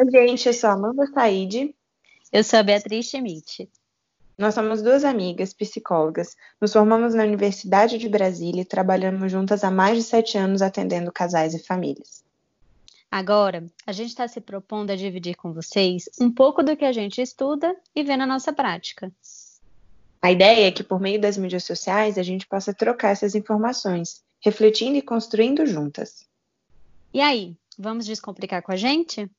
Oi, gente, eu sou a Amanda Said. Eu sou a Beatriz Schmidt. Nós somos duas amigas psicólogas. Nos formamos na Universidade de Brasília e trabalhamos juntas há mais de sete anos atendendo casais e famílias. Agora, a gente está se propondo a dividir com vocês um pouco do que a gente estuda e vê na nossa prática. A ideia é que, por meio das mídias sociais, a gente possa trocar essas informações, refletindo e construindo juntas. E aí, vamos descomplicar com a gente?